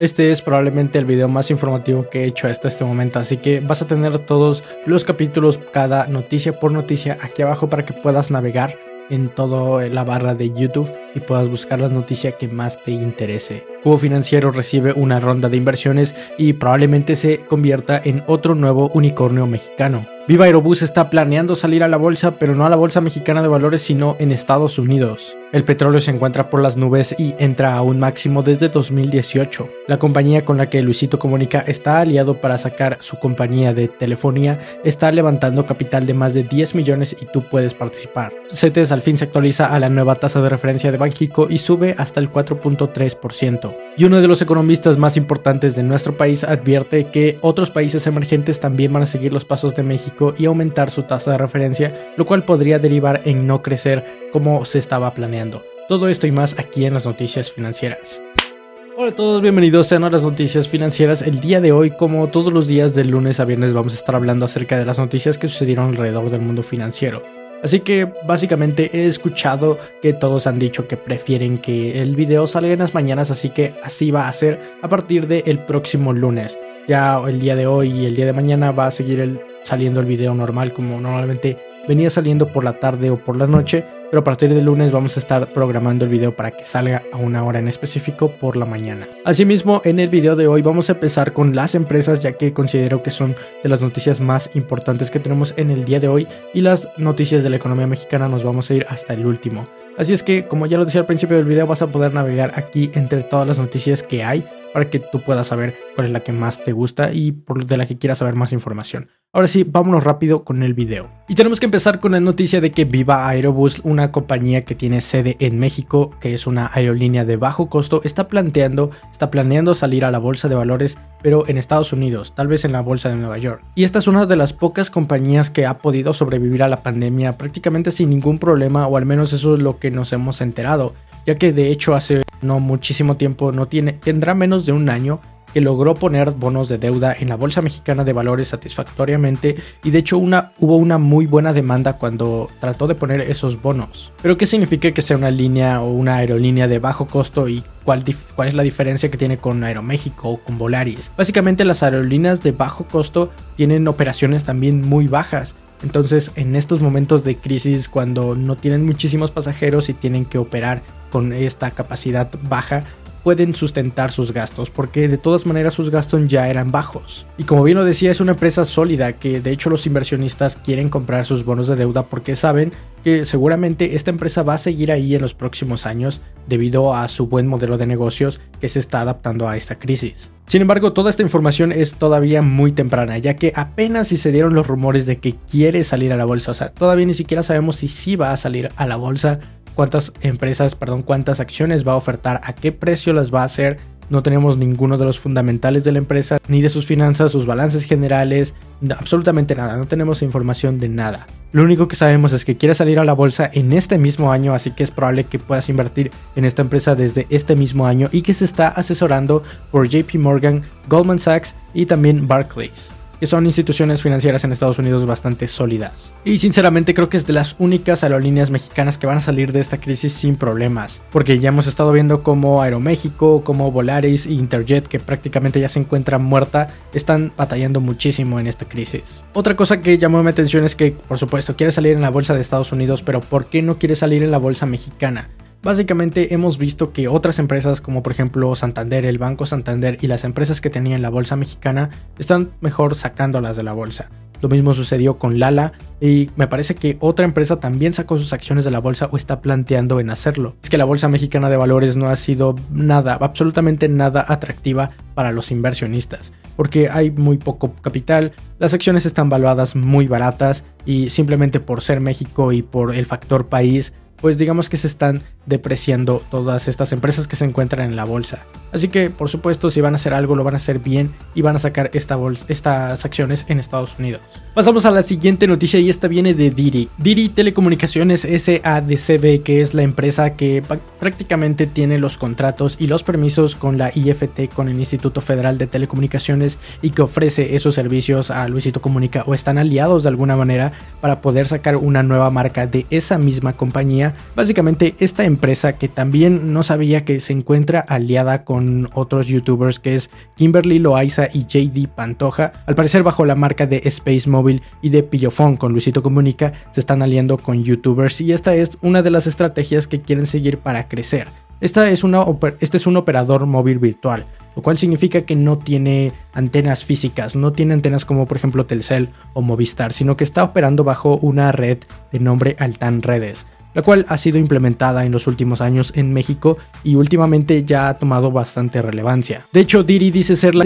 Este es probablemente el video más informativo que he hecho hasta este momento, así que vas a tener todos los capítulos, cada noticia por noticia aquí abajo para que puedas navegar en toda la barra de YouTube y puedas buscar la noticia que más te interese. Cubo Financiero recibe una ronda de inversiones y probablemente se convierta en otro nuevo unicornio mexicano. Viva Aerobús está planeando salir a la bolsa, pero no a la bolsa mexicana de valores, sino en Estados Unidos. El petróleo se encuentra por las nubes y entra a un máximo desde 2018. La compañía con la que Luisito Comunica está aliado para sacar su compañía de telefonía está levantando capital de más de 10 millones y tú puedes participar. CETES al fin se actualiza a la nueva tasa de referencia de Banxico y sube hasta el 4.3%. Y uno de los economistas más importantes de nuestro país advierte que otros países emergentes también van a seguir los pasos de México y aumentar su tasa de referencia, lo cual podría derivar en no crecer como se estaba planeando. Todo esto y más aquí en las noticias financieras. Hola a todos, bienvenidos a las noticias financieras. El día de hoy, como todos los días de lunes a viernes, vamos a estar hablando acerca de las noticias que sucedieron alrededor del mundo financiero. Así que básicamente he escuchado que todos han dicho que prefieren que el video salga en las mañanas, así que así va a ser a partir del próximo lunes. Ya el día de hoy y el día de mañana va a seguir saliendo el video normal como normalmente venía saliendo por la tarde o por la noche, pero a partir del lunes vamos a estar programando el video para que salga a una hora en específico por la mañana. Asimismo, en el video de hoy vamos a empezar con las empresas, ya que considero que son de las noticias más importantes que tenemos en el día de hoy y las noticias de la economía mexicana nos vamos a ir hasta el último. Así es que, como ya lo decía al principio del video, vas a poder navegar aquí entre todas las noticias que hay para que tú puedas saber cuál es la que más te gusta y por de la que quieras saber más información. Ahora sí, vámonos rápido con el video. Y tenemos que empezar con la noticia de que Viva Aerobus, una compañía que tiene sede en México, que es una aerolínea de bajo costo, está planteando, está planeando salir a la bolsa de valores, pero en Estados Unidos, tal vez en la bolsa de Nueva York. Y esta es una de las pocas compañías que ha podido sobrevivir a la pandemia prácticamente sin ningún problema, o al menos eso es lo que nos hemos enterado, ya que de hecho hace no muchísimo tiempo, no tiene, tendrá menos de un año que logró poner bonos de deuda en la Bolsa Mexicana de Valores satisfactoriamente y de hecho una, hubo una muy buena demanda cuando trató de poner esos bonos. Pero ¿qué significa que sea una línea o una aerolínea de bajo costo y cuál, cuál es la diferencia que tiene con Aeroméxico o con Volaris? Básicamente las aerolíneas de bajo costo tienen operaciones también muy bajas. Entonces, en estos momentos de crisis, cuando no tienen muchísimos pasajeros y tienen que operar con esta capacidad baja, pueden sustentar sus gastos, porque de todas maneras sus gastos ya eran bajos. Y como bien lo decía, es una empresa sólida que de hecho los inversionistas quieren comprar sus bonos de deuda porque saben que seguramente esta empresa va a seguir ahí en los próximos años debido a su buen modelo de negocios que se está adaptando a esta crisis. Sin embargo, toda esta información es todavía muy temprana, ya que apenas si se dieron los rumores de que quiere salir a la bolsa, o sea, todavía ni siquiera sabemos si sí va a salir a la bolsa cuántas empresas, perdón, cuántas acciones va a ofertar, a qué precio las va a hacer. No tenemos ninguno de los fundamentales de la empresa, ni de sus finanzas, sus balances generales, absolutamente nada. No tenemos información de nada. Lo único que sabemos es que quiere salir a la bolsa en este mismo año, así que es probable que puedas invertir en esta empresa desde este mismo año y que se está asesorando por JP Morgan, Goldman Sachs y también Barclays que son instituciones financieras en Estados Unidos bastante sólidas. Y sinceramente creo que es de las únicas aerolíneas mexicanas que van a salir de esta crisis sin problemas, porque ya hemos estado viendo como Aeroméxico, como Volaris e Interjet, que prácticamente ya se encuentra muerta, están batallando muchísimo en esta crisis. Otra cosa que llamó mi atención es que, por supuesto, quiere salir en la bolsa de Estados Unidos, pero ¿por qué no quiere salir en la bolsa mexicana? Básicamente hemos visto que otras empresas como por ejemplo Santander, el Banco Santander y las empresas que tenían la bolsa mexicana están mejor sacándolas de la bolsa. Lo mismo sucedió con Lala y me parece que otra empresa también sacó sus acciones de la bolsa o está planteando en hacerlo. Es que la bolsa mexicana de valores no ha sido nada, absolutamente nada atractiva para los inversionistas, porque hay muy poco capital, las acciones están valuadas muy baratas y simplemente por ser México y por el factor país pues digamos que se están depreciando todas estas empresas que se encuentran en la bolsa. Así que, por supuesto, si van a hacer algo, lo van a hacer bien y van a sacar esta estas acciones en Estados Unidos. Pasamos a la siguiente noticia y esta viene de Diri. Diri Telecomunicaciones SADCB, que es la empresa que prácticamente tiene los contratos y los permisos con la IFT, con el Instituto Federal de Telecomunicaciones y que ofrece esos servicios a Luisito Comunica o están aliados de alguna manera para poder sacar una nueva marca de esa misma compañía. Básicamente esta empresa que también no sabía que se encuentra aliada con otros youtubers que es Kimberly Loaiza y JD Pantoja, al parecer bajo la marca de Space Mobile y de Pillofón con Luisito Comunica se están aliando con youtubers y esta es una de las estrategias que quieren seguir para crecer. Esta es una, este es un operador móvil virtual, lo cual significa que no tiene antenas físicas, no tiene antenas como por ejemplo Telcel o Movistar, sino que está operando bajo una red de nombre Altan Redes la cual ha sido implementada en los últimos años en México y últimamente ya ha tomado bastante relevancia. De hecho, Diri dice ser la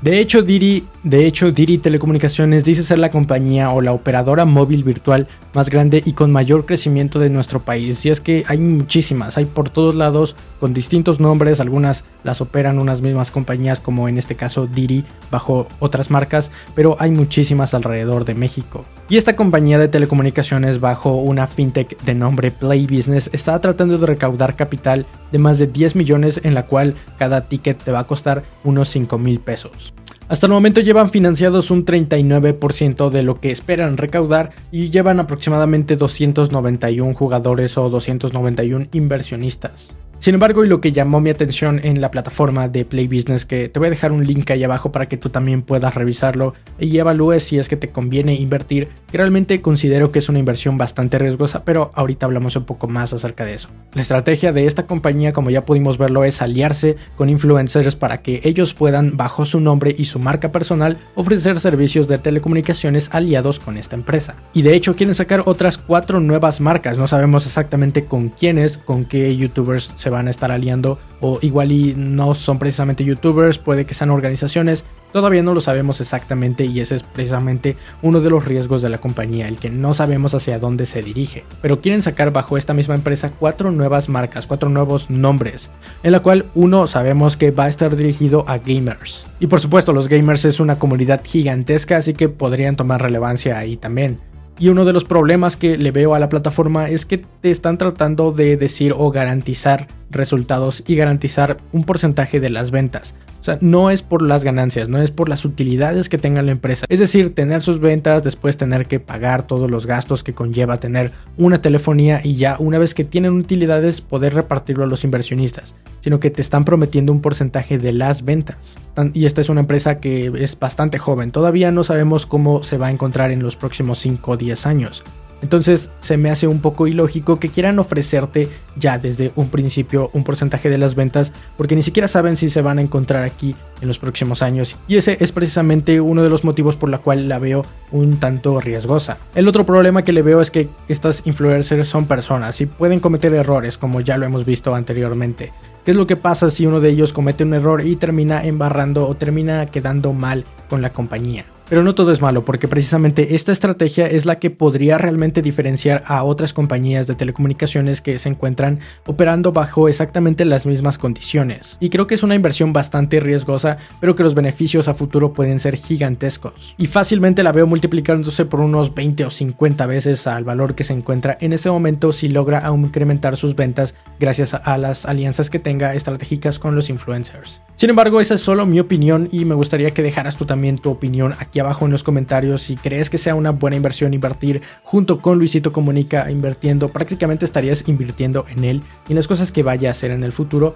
de hecho, Diri, de hecho, Diri Telecomunicaciones dice ser la compañía o la operadora móvil virtual más grande y con mayor crecimiento de nuestro país. Y es que hay muchísimas, hay por todos lados con distintos nombres, algunas las operan unas mismas compañías como en este caso Diri bajo otras marcas, pero hay muchísimas alrededor de México. Y esta compañía de telecomunicaciones bajo una fintech de nombre Play Business está tratando de recaudar capital de más de 10 millones en la cual cada ticket te va a costar unos 5 mil pesos. Hasta el momento llevan financiados un 39% de lo que esperan recaudar y llevan aproximadamente 291 jugadores o 291 inversionistas. Sin embargo, y lo que llamó mi atención en la plataforma de Play Business, que te voy a dejar un link ahí abajo para que tú también puedas revisarlo y evalúes si es que te conviene invertir, realmente considero que es una inversión bastante riesgosa, pero ahorita hablamos un poco más acerca de eso. La estrategia de esta compañía, como ya pudimos verlo, es aliarse con influencers para que ellos puedan, bajo su nombre y su marca personal, ofrecer servicios de telecomunicaciones aliados con esta empresa. Y de hecho quieren sacar otras cuatro nuevas marcas, no sabemos exactamente con quiénes, con qué youtubers se van a estar aliando o igual y no son precisamente youtubers, puede que sean organizaciones, todavía no lo sabemos exactamente y ese es precisamente uno de los riesgos de la compañía, el que no sabemos hacia dónde se dirige. Pero quieren sacar bajo esta misma empresa cuatro nuevas marcas, cuatro nuevos nombres, en la cual uno sabemos que va a estar dirigido a gamers. Y por supuesto los gamers es una comunidad gigantesca, así que podrían tomar relevancia ahí también. Y uno de los problemas que le veo a la plataforma es que te están tratando de decir o garantizar resultados y garantizar un porcentaje de las ventas. No es por las ganancias, no es por las utilidades que tenga la empresa. Es decir, tener sus ventas, después tener que pagar todos los gastos que conlleva tener una telefonía y ya una vez que tienen utilidades poder repartirlo a los inversionistas, sino que te están prometiendo un porcentaje de las ventas. Y esta es una empresa que es bastante joven, todavía no sabemos cómo se va a encontrar en los próximos 5 o 10 años. Entonces se me hace un poco ilógico que quieran ofrecerte ya desde un principio un porcentaje de las ventas porque ni siquiera saben si se van a encontrar aquí en los próximos años y ese es precisamente uno de los motivos por la cual la veo un tanto riesgosa. El otro problema que le veo es que estas influencers son personas y pueden cometer errores como ya lo hemos visto anteriormente. ¿Qué es lo que pasa si uno de ellos comete un error y termina embarrando o termina quedando mal con la compañía? Pero no todo es malo, porque precisamente esta estrategia es la que podría realmente diferenciar a otras compañías de telecomunicaciones que se encuentran operando bajo exactamente las mismas condiciones. Y creo que es una inversión bastante riesgosa, pero que los beneficios a futuro pueden ser gigantescos. Y fácilmente la veo multiplicándose por unos 20 o 50 veces al valor que se encuentra en ese momento si logra incrementar sus ventas gracias a las alianzas que tenga estratégicas con los influencers. Sin embargo, esa es solo mi opinión y me gustaría que dejaras tú también tu opinión aquí abajo en los comentarios si crees que sea una buena inversión invertir junto con Luisito Comunica invirtiendo, prácticamente estarías invirtiendo en él y en las cosas que vaya a hacer en el futuro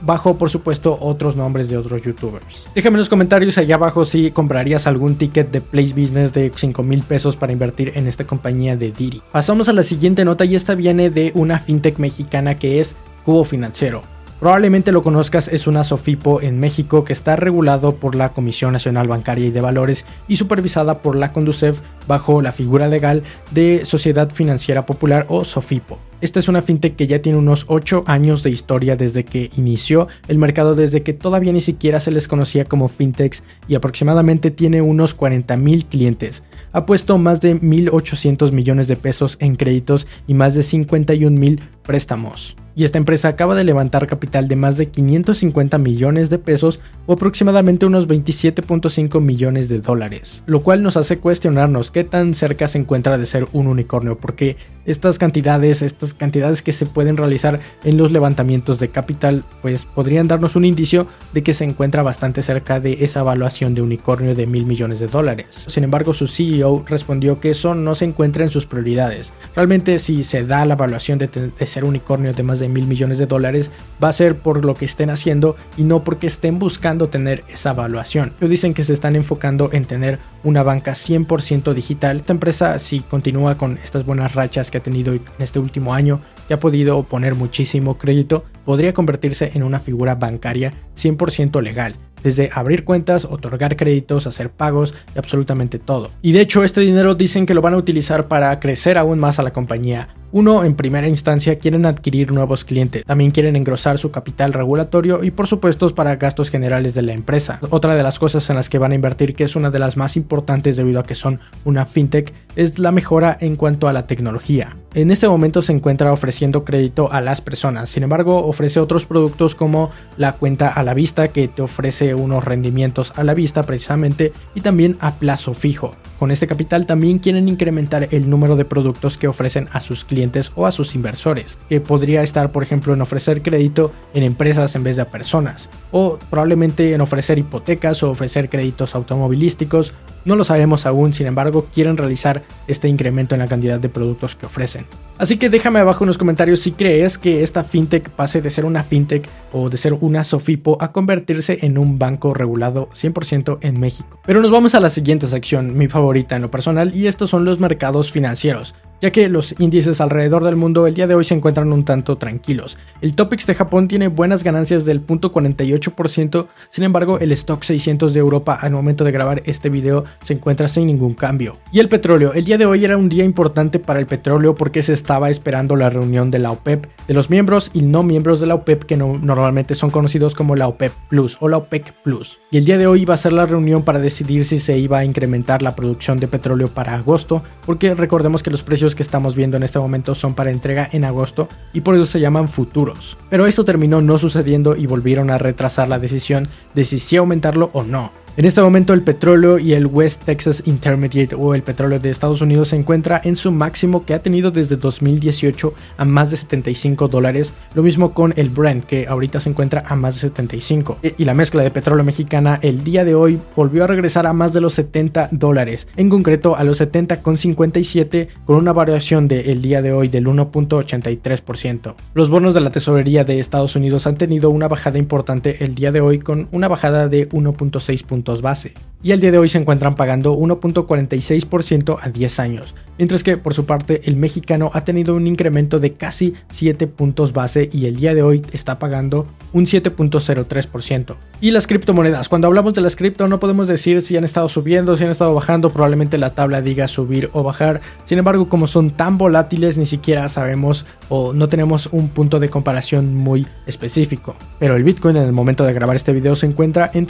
bajo por supuesto otros nombres de otros youtubers. Déjame en los comentarios allá abajo si comprarías algún ticket de Play Business de 5 mil pesos para invertir en esta compañía de Diri. Pasamos a la siguiente nota y esta viene de una fintech mexicana que es Cubo Financiero. Probablemente lo conozcas, es una SOFIPO en México que está regulado por la Comisión Nacional Bancaria y de Valores y supervisada por la Conducef bajo la figura legal de Sociedad Financiera Popular o SOFIPO. Esta es una fintech que ya tiene unos 8 años de historia desde que inició el mercado, desde que todavía ni siquiera se les conocía como fintechs y aproximadamente tiene unos 40 mil clientes. Ha puesto más de 1.800 millones de pesos en créditos y más de 51 mil préstamos. Y esta empresa acaba de levantar capital de más de 550 millones de pesos o aproximadamente unos 27.5 millones de dólares, lo cual nos hace cuestionarnos qué tan cerca se encuentra de ser un unicornio, porque estas cantidades, estas cantidades que se pueden realizar en los levantamientos de capital, pues podrían darnos un indicio de que se encuentra bastante cerca de esa evaluación de unicornio de mil millones de dólares. Sin embargo, su CEO respondió que eso no se encuentra en sus prioridades. Realmente si se da la evaluación de, de ser unicornio de más de mil millones de dólares, va a ser por lo que estén haciendo y no porque estén buscando tener esa evaluación. Ellos dicen que se están enfocando en tener una banca 100% digital. Esta empresa, si continúa con estas buenas rachas que ha tenido en este último año, que ha podido poner muchísimo crédito, podría convertirse en una figura bancaria 100% legal desde abrir cuentas, otorgar créditos, hacer pagos y absolutamente todo. Y de hecho este dinero dicen que lo van a utilizar para crecer aún más a la compañía. Uno, en primera instancia, quieren adquirir nuevos clientes, también quieren engrosar su capital regulatorio y por supuesto para gastos generales de la empresa. Otra de las cosas en las que van a invertir, que es una de las más importantes debido a que son una fintech, es la mejora en cuanto a la tecnología. En este momento se encuentra ofreciendo crédito a las personas, sin embargo ofrece otros productos como la cuenta a la vista que te ofrece unos rendimientos a la vista precisamente y también a plazo fijo. Con este capital también quieren incrementar el número de productos que ofrecen a sus clientes o a sus inversores, que podría estar por ejemplo en ofrecer crédito en empresas en vez de a personas, o probablemente en ofrecer hipotecas o ofrecer créditos automovilísticos no lo sabemos aún, sin embargo, quieren realizar este incremento en la cantidad de productos que ofrecen. Así que déjame abajo en los comentarios si crees que esta fintech pase de ser una fintech o de ser una Sofipo a convertirse en un banco regulado 100% en México. Pero nos vamos a la siguiente sección, mi favorita en lo personal, y estos son los mercados financieros ya que los índices alrededor del mundo el día de hoy se encuentran un tanto tranquilos. El Topix de Japón tiene buenas ganancias del 0.48%, sin embargo el Stock 600 de Europa al momento de grabar este video se encuentra sin ningún cambio. Y el petróleo, el día de hoy era un día importante para el petróleo porque se estaba esperando la reunión de la OPEP, de los miembros y no miembros de la OPEP que normalmente son conocidos como la OPEP Plus o la OPEC Plus. Y el día de hoy iba a ser la reunión para decidir si se iba a incrementar la producción de petróleo para agosto, porque recordemos que los precios que estamos viendo en este momento son para entrega en agosto y por eso se llaman futuros. Pero esto terminó no sucediendo y volvieron a retrasar la decisión de si sí aumentarlo o no. En este momento el petróleo y el West Texas Intermediate o el petróleo de Estados Unidos se encuentra en su máximo que ha tenido desde 2018 a más de 75 dólares, lo mismo con el Brent que ahorita se encuentra a más de 75 e, y la mezcla de petróleo mexicana el día de hoy volvió a regresar a más de los 70 dólares, en concreto a los 70,57 con una variación del día de hoy del 1.83%. Los bonos de la tesorería de Estados Unidos han tenido una bajada importante el día de hoy con una bajada de 1.6 base, y al día de hoy se encuentran pagando 1.46% a 10 años, mientras que por su parte el mexicano ha tenido un incremento de casi 7 puntos base y el día de hoy está pagando un 7.03%. Y las criptomonedas, cuando hablamos de las cripto no podemos decir si han estado subiendo, si han estado bajando, probablemente la tabla diga subir o bajar, sin embargo como son tan volátiles ni siquiera sabemos o no tenemos un punto de comparación muy específico. Pero el Bitcoin en el momento de grabar este video se encuentra en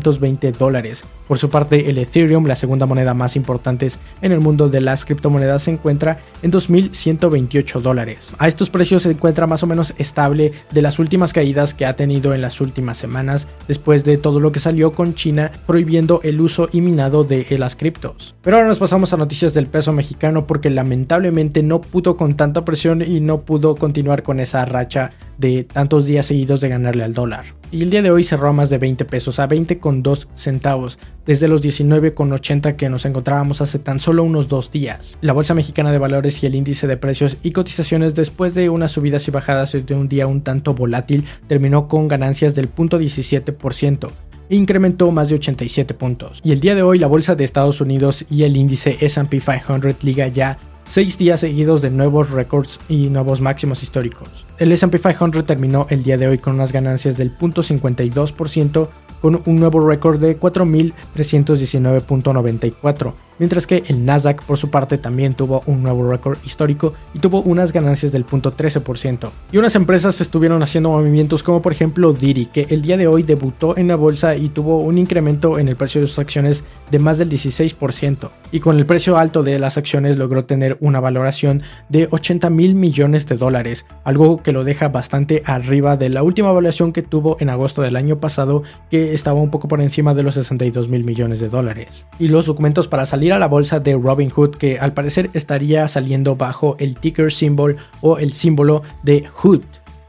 33.720 dólares. Por su parte el Ethereum, la segunda moneda más importante en el mundo de las criptomonedas, se encuentra en 2.128 dólares. A estos precios se encuentra más o menos estable de las últimas caídas que ha tenido en las últimas semanas después de todo lo que salió con China prohibiendo el uso y minado de las criptos. Pero ahora nos pasamos a noticias del peso mexicano porque lamentablemente no pudo con tanta presión y no pudo continuar con esa racha de tantos días seguidos de ganarle al dólar. Y el día de hoy cerró a más de 20 pesos, a 20 con 2 centavos, desde los 19 con 80 que nos encontrábamos hace tan solo unos dos días. La Bolsa Mexicana de Valores y el índice de precios y cotizaciones después de unas subidas y bajadas de un día un tanto volátil terminó con ganancias del 0.17% e incrementó más de 87 puntos. Y el día de hoy la bolsa de Estados Unidos y el índice S&P 500 liga ya seis días seguidos de nuevos récords y nuevos máximos históricos. El S&P 500 terminó el día de hoy con unas ganancias del 0.52% con un nuevo récord de 4.319.94, mientras que el Nasdaq por su parte también tuvo un nuevo récord histórico y tuvo unas ganancias del punto 13%. Y unas empresas estuvieron haciendo movimientos como por ejemplo Didi, que el día de hoy debutó en la bolsa y tuvo un incremento en el precio de sus acciones de más del 16%. Y con el precio alto de las acciones logró tener una valoración de 80 mil millones de dólares, algo que lo deja bastante arriba de la última evaluación que tuvo en agosto del año pasado, que estaba un poco por encima de los 62 mil millones de dólares. Y los documentos para salir la bolsa de Robinhood, que al parecer estaría saliendo bajo el ticker symbol o el símbolo de Hood.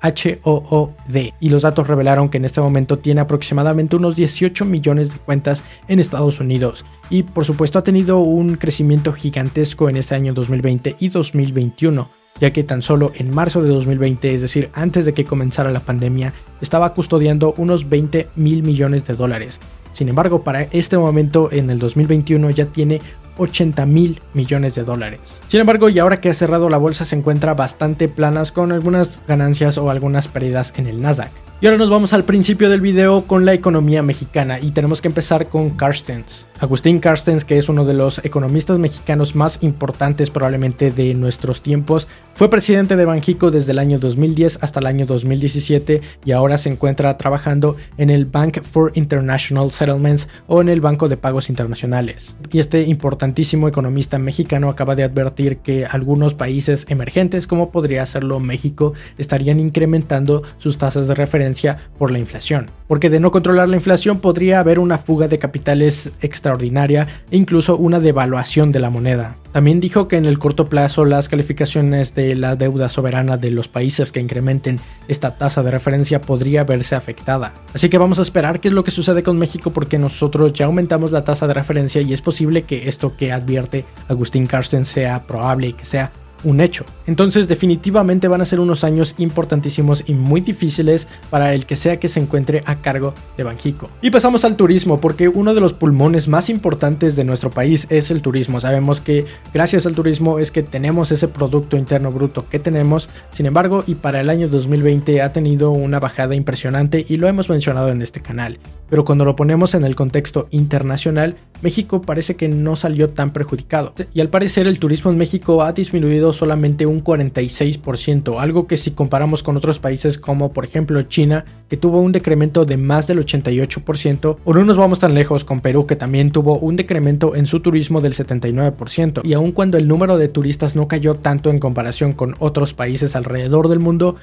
H-O-O-D. Y los datos revelaron que en este momento tiene aproximadamente unos 18 millones de cuentas en Estados Unidos. Y por supuesto ha tenido un crecimiento gigantesco en este año 2020 y 2021 ya que tan solo en marzo de 2020, es decir, antes de que comenzara la pandemia, estaba custodiando unos 20 mil millones de dólares. Sin embargo, para este momento, en el 2021, ya tiene 80 mil millones de dólares. Sin embargo, y ahora que ha cerrado la bolsa, se encuentra bastante planas con algunas ganancias o algunas pérdidas en el Nasdaq. Y ahora nos vamos al principio del video con la economía mexicana y tenemos que empezar con Carstens. Agustín Carstens, que es uno de los economistas mexicanos más importantes probablemente de nuestros tiempos, fue presidente de Banjico desde el año 2010 hasta el año 2017 y ahora se encuentra trabajando en el Bank for International Settlements o en el Banco de Pagos Internacionales. Y este importantísimo economista mexicano acaba de advertir que algunos países emergentes, como podría serlo México, estarían incrementando sus tasas de referencia por la inflación. Porque de no controlar la inflación podría haber una fuga de capitales extraordinaria e incluso una devaluación de la moneda. También dijo que en el corto plazo las calificaciones de la deuda soberana de los países que incrementen esta tasa de referencia podría verse afectada. Así que vamos a esperar qué es lo que sucede con México porque nosotros ya aumentamos la tasa de referencia y es posible que esto que advierte Agustín Carsten sea probable y que sea un hecho. Entonces definitivamente van a ser unos años importantísimos y muy difíciles para el que sea que se encuentre a cargo de Banjico. Y pasamos al turismo porque uno de los pulmones más importantes de nuestro país es el turismo. Sabemos que gracias al turismo es que tenemos ese Producto Interno Bruto que tenemos. Sin embargo, y para el año 2020 ha tenido una bajada impresionante y lo hemos mencionado en este canal. Pero cuando lo ponemos en el contexto internacional, México parece que no salió tan perjudicado. Y al parecer el turismo en México ha disminuido solamente un 46%, algo que si comparamos con otros países como por ejemplo China, que tuvo un decremento de más del 88%, o no nos vamos tan lejos con Perú, que también tuvo un decremento en su turismo del 79%, y aun cuando el número de turistas no cayó tanto en comparación con otros países alrededor del mundo,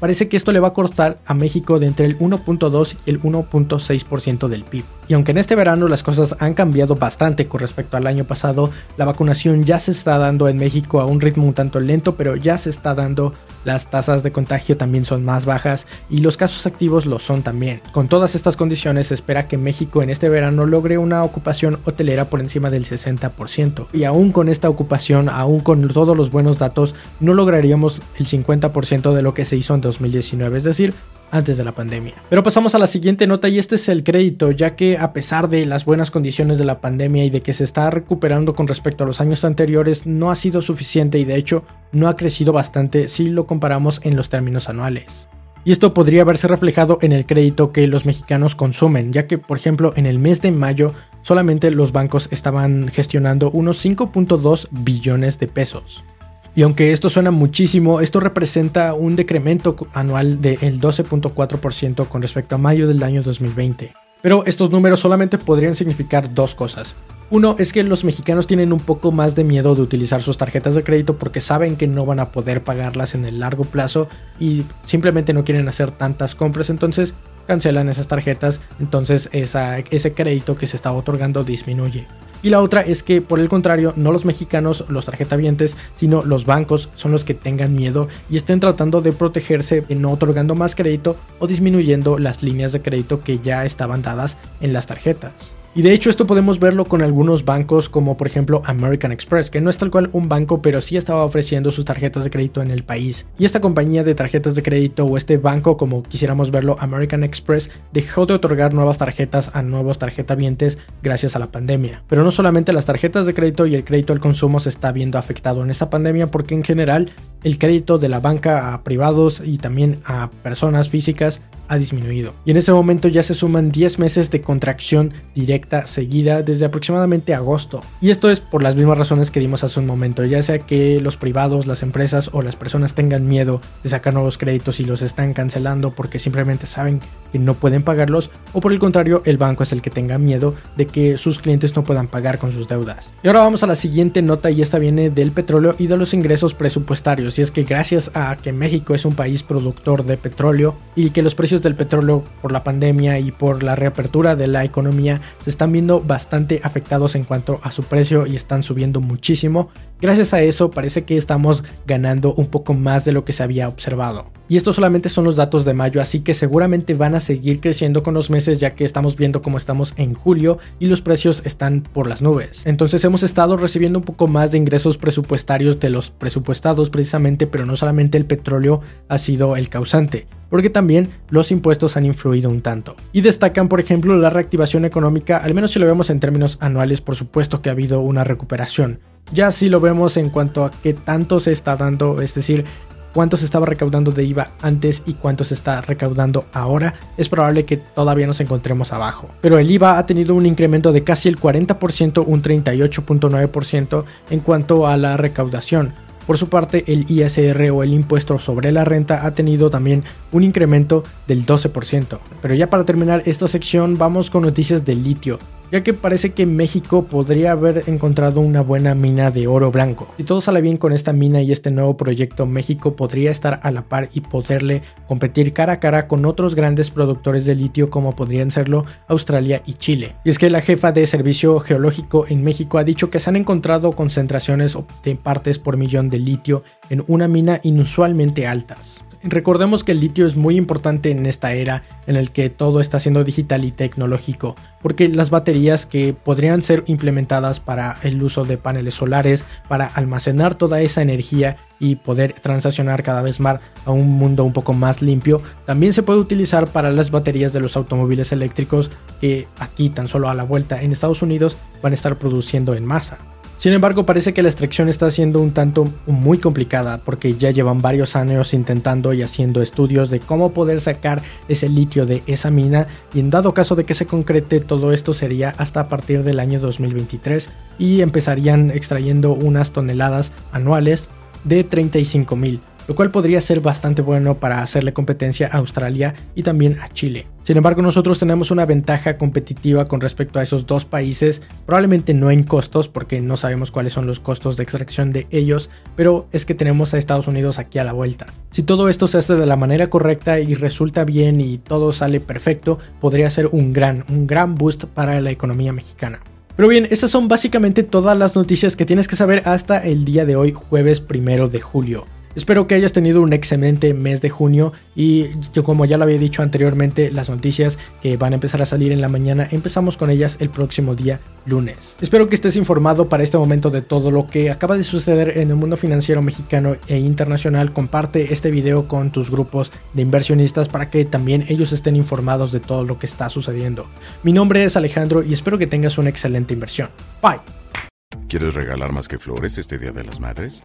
parece que esto le va a costar a México de entre el 1.2 y el 1.6% del PIB. Y aunque en este verano las cosas han cambiado bastante con respecto al año pasado, la vacunación ya se está dando en México a un ritmo un tanto lento, pero ya se está dando las tasas de contagio también son más bajas y los casos activos lo son también. Con todas estas condiciones se espera que México en este verano logre una ocupación hotelera por encima del 60%. Y aún con esta ocupación, aún con todos los buenos datos, no lograríamos el 50% de lo que se hizo en 2019, es decir, antes de la pandemia. Pero pasamos a la siguiente nota y este es el crédito, ya que a pesar de las buenas condiciones de la pandemia y de que se está recuperando con respecto a los años anteriores, no ha sido suficiente y de hecho no ha crecido bastante si lo comparamos en los términos anuales. Y esto podría verse reflejado en el crédito que los mexicanos consumen, ya que por ejemplo en el mes de mayo solamente los bancos estaban gestionando unos 5.2 billones de pesos. Y aunque esto suena muchísimo, esto representa un decremento anual del 12.4% con respecto a mayo del año 2020. Pero estos números solamente podrían significar dos cosas. Uno es que los mexicanos tienen un poco más de miedo de utilizar sus tarjetas de crédito porque saben que no van a poder pagarlas en el largo plazo y simplemente no quieren hacer tantas compras, entonces cancelan esas tarjetas, entonces ese crédito que se estaba otorgando disminuye. Y la otra es que, por el contrario, no los mexicanos, los tarjetavientes, sino los bancos son los que tengan miedo y estén tratando de protegerse no otorgando más crédito o disminuyendo las líneas de crédito que ya estaban dadas en las tarjetas. Y de hecho esto podemos verlo con algunos bancos como por ejemplo American Express, que no es tal cual un banco, pero sí estaba ofreciendo sus tarjetas de crédito en el país. Y esta compañía de tarjetas de crédito o este banco, como quisiéramos verlo, American Express, dejó de otorgar nuevas tarjetas a nuevos tarjetavientes gracias a la pandemia. Pero no solamente las tarjetas de crédito y el crédito al consumo se está viendo afectado en esta pandemia porque en general el crédito de la banca a privados y también a personas físicas ha disminuido. Y en ese momento ya se suman 10 meses de contracción directa seguida desde aproximadamente agosto. Y esto es por las mismas razones que dimos hace un momento, ya sea que los privados, las empresas o las personas tengan miedo de sacar nuevos créditos y los están cancelando porque simplemente saben que no pueden pagarlos, o por el contrario, el banco es el que tenga miedo de que sus clientes no puedan pagar con sus deudas. Y ahora vamos a la siguiente nota y esta viene del petróleo y de los ingresos presupuestarios. Y es que gracias a que México es un país productor de petróleo y que los precios del petróleo por la pandemia y por la reapertura de la economía se están viendo bastante afectados en cuanto a su precio y están subiendo muchísimo, gracias a eso parece que estamos ganando un poco más de lo que se había observado. Y estos solamente son los datos de mayo, así que seguramente van a seguir creciendo con los meses ya que estamos viendo cómo estamos en julio y los precios están por las nubes. Entonces hemos estado recibiendo un poco más de ingresos presupuestarios de los presupuestados precisamente, pero no solamente el petróleo ha sido el causante porque también los impuestos han influido un tanto. Y destacan, por ejemplo, la reactivación económica, al menos si lo vemos en términos anuales, por supuesto que ha habido una recuperación. Ya si lo vemos en cuanto a qué tanto se está dando, es decir, cuánto se estaba recaudando de IVA antes y cuánto se está recaudando ahora, es probable que todavía nos encontremos abajo. Pero el IVA ha tenido un incremento de casi el 40%, un 38.9% en cuanto a la recaudación. Por su parte, el ISR o el impuesto sobre la renta ha tenido también un incremento del 12%. Pero ya para terminar esta sección vamos con noticias del litio ya que parece que México podría haber encontrado una buena mina de oro blanco. Si todo sale bien con esta mina y este nuevo proyecto, México podría estar a la par y poderle competir cara a cara con otros grandes productores de litio como podrían serlo Australia y Chile. Y es que la jefa de servicio geológico en México ha dicho que se han encontrado concentraciones de partes por millón de litio en una mina inusualmente altas. Recordemos que el litio es muy importante en esta era en el que todo está siendo digital y tecnológico, porque las baterías que podrían ser implementadas para el uso de paneles solares, para almacenar toda esa energía y poder transaccionar cada vez más a un mundo un poco más limpio, también se puede utilizar para las baterías de los automóviles eléctricos que aquí tan solo a la vuelta en Estados Unidos van a estar produciendo en masa. Sin embargo, parece que la extracción está siendo un tanto muy complicada porque ya llevan varios años intentando y haciendo estudios de cómo poder sacar ese litio de esa mina y en dado caso de que se concrete todo esto sería hasta a partir del año 2023 y empezarían extrayendo unas toneladas anuales de 35 mil lo cual podría ser bastante bueno para hacerle competencia a Australia y también a Chile. Sin embargo, nosotros tenemos una ventaja competitiva con respecto a esos dos países, probablemente no en costos, porque no sabemos cuáles son los costos de extracción de ellos, pero es que tenemos a Estados Unidos aquí a la vuelta. Si todo esto se hace de la manera correcta y resulta bien y todo sale perfecto, podría ser un gran, un gran boost para la economía mexicana. Pero bien, estas son básicamente todas las noticias que tienes que saber hasta el día de hoy, jueves primero de julio. Espero que hayas tenido un excelente mes de junio y yo como ya lo había dicho anteriormente, las noticias que van a empezar a salir en la mañana, empezamos con ellas el próximo día lunes. Espero que estés informado para este momento de todo lo que acaba de suceder en el mundo financiero mexicano e internacional. Comparte este video con tus grupos de inversionistas para que también ellos estén informados de todo lo que está sucediendo. Mi nombre es Alejandro y espero que tengas una excelente inversión. Bye. ¿Quieres regalar más que flores este Día de las Madres?